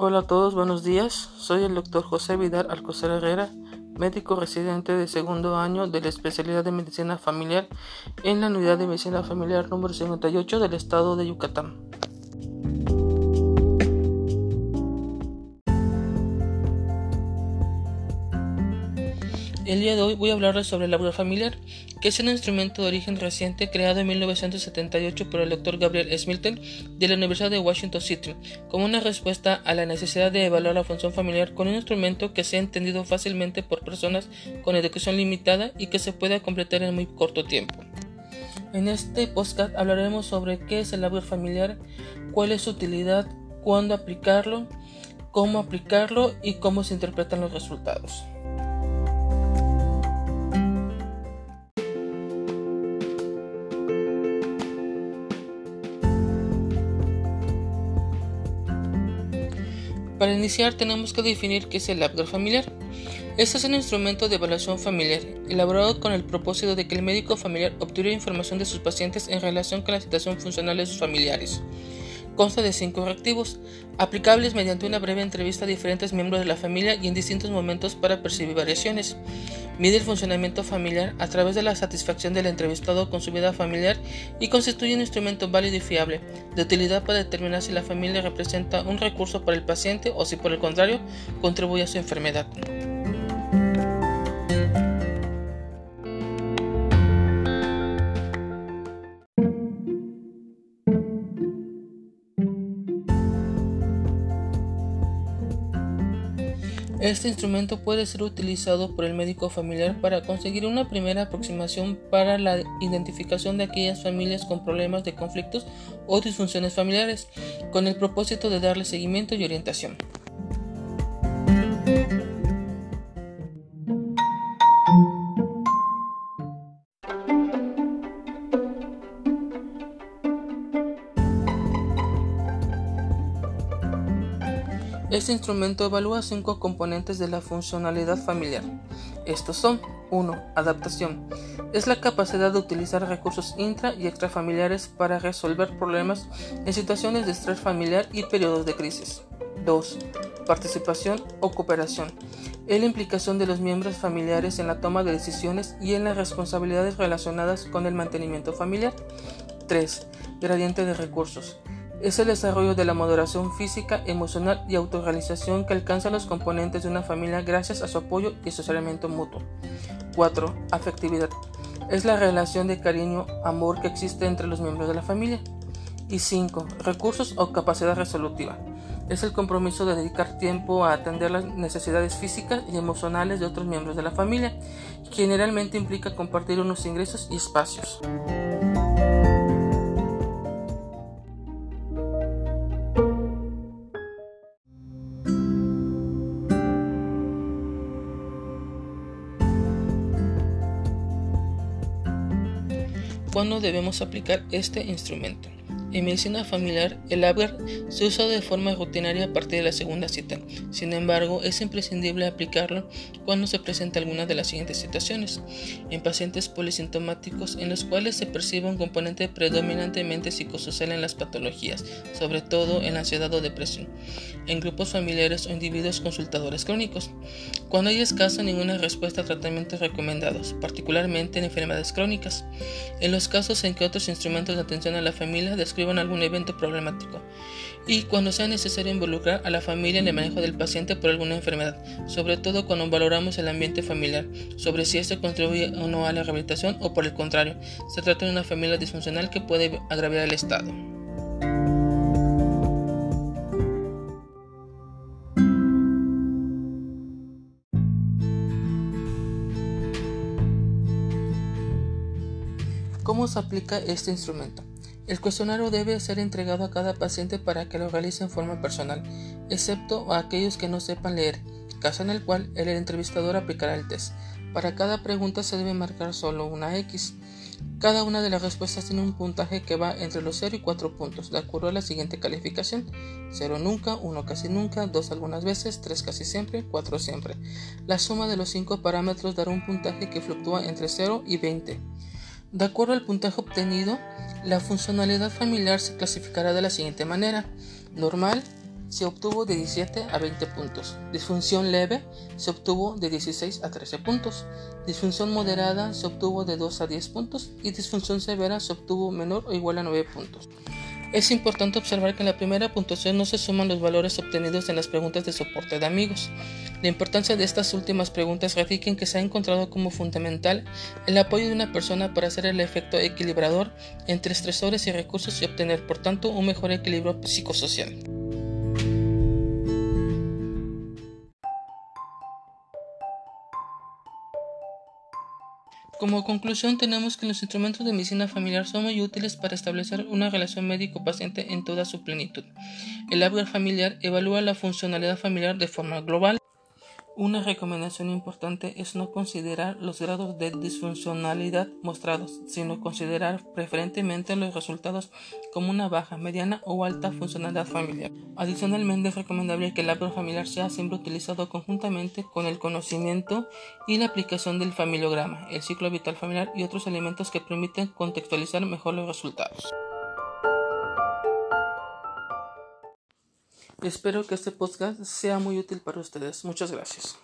Hola a todos, buenos días. Soy el doctor José Vidal Alcocer Herrera, médico residente de segundo año de la especialidad de medicina familiar en la unidad de medicina familiar número 58 del estado de Yucatán. El día de hoy voy a hablarles sobre el laboratorio familiar, que es un instrumento de origen reciente creado en 1978 por el Dr. Gabriel Smilton de la Universidad de Washington City, como una respuesta a la necesidad de evaluar la función familiar con un instrumento que sea entendido fácilmente por personas con educación limitada y que se pueda completar en muy corto tiempo. En este podcast hablaremos sobre qué es el laboratorio familiar, cuál es su utilidad, cuándo aplicarlo, cómo aplicarlo y cómo se interpretan los resultados. Para iniciar tenemos que definir qué es el labrador familiar. Este es un instrumento de evaluación familiar, elaborado con el propósito de que el médico familiar obtuviera información de sus pacientes en relación con la situación funcional de sus familiares. Consta de cinco reactivos, aplicables mediante una breve entrevista a diferentes miembros de la familia y en distintos momentos para percibir variaciones. Mide el funcionamiento familiar a través de la satisfacción del entrevistado con su vida familiar y constituye un instrumento válido y fiable, de utilidad para determinar si la familia representa un recurso para el paciente o si por el contrario contribuye a su enfermedad. Este instrumento puede ser utilizado por el médico familiar para conseguir una primera aproximación para la identificación de aquellas familias con problemas de conflictos o disfunciones familiares, con el propósito de darle seguimiento y orientación. Este instrumento evalúa cinco componentes de la funcionalidad familiar. Estos son 1. Adaptación. Es la capacidad de utilizar recursos intra y extrafamiliares para resolver problemas en situaciones de estrés familiar y periodos de crisis. 2. Participación o cooperación. Es la implicación de los miembros familiares en la toma de decisiones y en las responsabilidades relacionadas con el mantenimiento familiar. 3. Gradiente de recursos es el desarrollo de la moderación física, emocional y autorrealización que alcanzan los componentes de una familia gracias a su apoyo y asesoramiento mutuo. 4. Afectividad. Es la relación de cariño, amor que existe entre los miembros de la familia. Y 5. Recursos o capacidad resolutiva. Es el compromiso de dedicar tiempo a atender las necesidades físicas y emocionales de otros miembros de la familia, generalmente implica compartir unos ingresos y espacios. ¿Cuándo debemos aplicar este instrumento? En medicina familiar, el ABGAR se usa de forma rutinaria a partir de la segunda cita. Sin embargo, es imprescindible aplicarlo cuando se presenta alguna de las siguientes situaciones. En pacientes polisintomáticos en los cuales se percibe un componente predominantemente psicosocial en las patologías, sobre todo en ansiedad o depresión. En grupos familiares o individuos consultadores crónicos. Cuando hay escasa ninguna respuesta a tratamientos recomendados, particularmente en enfermedades crónicas. En los casos en que otros instrumentos de atención a la familia describan algún evento problemático y cuando sea necesario involucrar a la familia en el manejo del paciente por alguna enfermedad, sobre todo cuando valoramos el ambiente familiar, sobre si este contribuye o no a la rehabilitación o por el contrario, se trata de una familia disfuncional que puede agravar el estado. ¿Cómo se aplica este instrumento? El cuestionario debe ser entregado a cada paciente para que lo realice en forma personal, excepto a aquellos que no sepan leer, caso en el cual el entrevistador aplicará el test. Para cada pregunta se debe marcar solo una X. Cada una de las respuestas tiene un puntaje que va entre los 0 y 4 puntos, de acuerdo a la siguiente calificación. 0 nunca, 1 casi nunca, 2 algunas veces, 3 casi siempre, 4 siempre. La suma de los 5 parámetros dará un puntaje que fluctúa entre 0 y 20. De acuerdo al puntaje obtenido, la funcionalidad familiar se clasificará de la siguiente manera. Normal, se obtuvo de 17 a 20 puntos. Disfunción leve se obtuvo de 16 a 13 puntos. Disfunción moderada se obtuvo de 2 a 10 puntos y disfunción severa se obtuvo menor o igual a 9 puntos. Es importante observar que en la primera puntuación no se suman los valores obtenidos en las preguntas de soporte de amigos. La importancia de estas últimas preguntas radica en que se ha encontrado como fundamental el apoyo de una persona para hacer el efecto equilibrador entre estresores y recursos y obtener, por tanto, un mejor equilibrio psicosocial. Como conclusión tenemos que los instrumentos de medicina familiar son muy útiles para establecer una relación médico-paciente en toda su plenitud. El hablar familiar evalúa la funcionalidad familiar de forma global. Una recomendación importante es no considerar los grados de disfuncionalidad mostrados, sino considerar preferentemente los resultados como una baja, mediana o alta funcionalidad familiar. Adicionalmente, es recomendable que el árbol familiar sea siempre utilizado conjuntamente con el conocimiento y la aplicación del familiograma, el ciclo vital familiar y otros elementos que permiten contextualizar mejor los resultados. Espero que este podcast sea muy útil para ustedes. Muchas gracias.